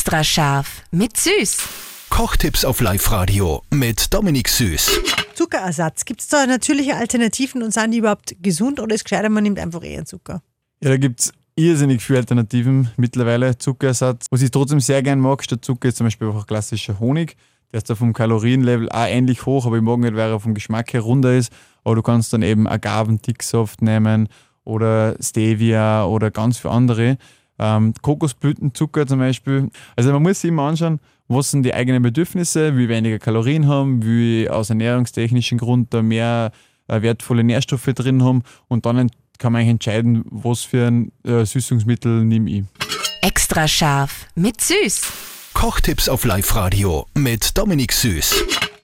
Extra scharf mit Süß. Kochtipps auf Live-Radio mit Dominik Süß. Zuckerersatz. Gibt es da natürliche Alternativen und sind die überhaupt gesund oder ist gescheiter, man nimmt einfach eher Zucker? Ja, da gibt es irrsinnig viele Alternativen mittlerweile. Zuckerersatz. Was ich trotzdem sehr gern mag statt Zucker ist zum Beispiel einfach klassischer Honig. Der ist da vom Kalorienlevel auch ähnlich hoch, aber ich mag nicht, weil er vom Geschmack her runder ist. Aber du kannst dann eben Agaven-Dicksoft nehmen oder Stevia oder ganz viele andere. Ähm, Kokosblütenzucker zum Beispiel. Also man muss sich immer anschauen, was sind die eigenen Bedürfnisse, wie weniger Kalorien haben, wie aus ernährungstechnischen Grund da mehr äh, wertvolle Nährstoffe drin haben und dann kann man eigentlich entscheiden, was für ein äh, Süßungsmittel nehme ich. Extra scharf mit Süß. Kochtipps auf Live-Radio mit Dominik Süß.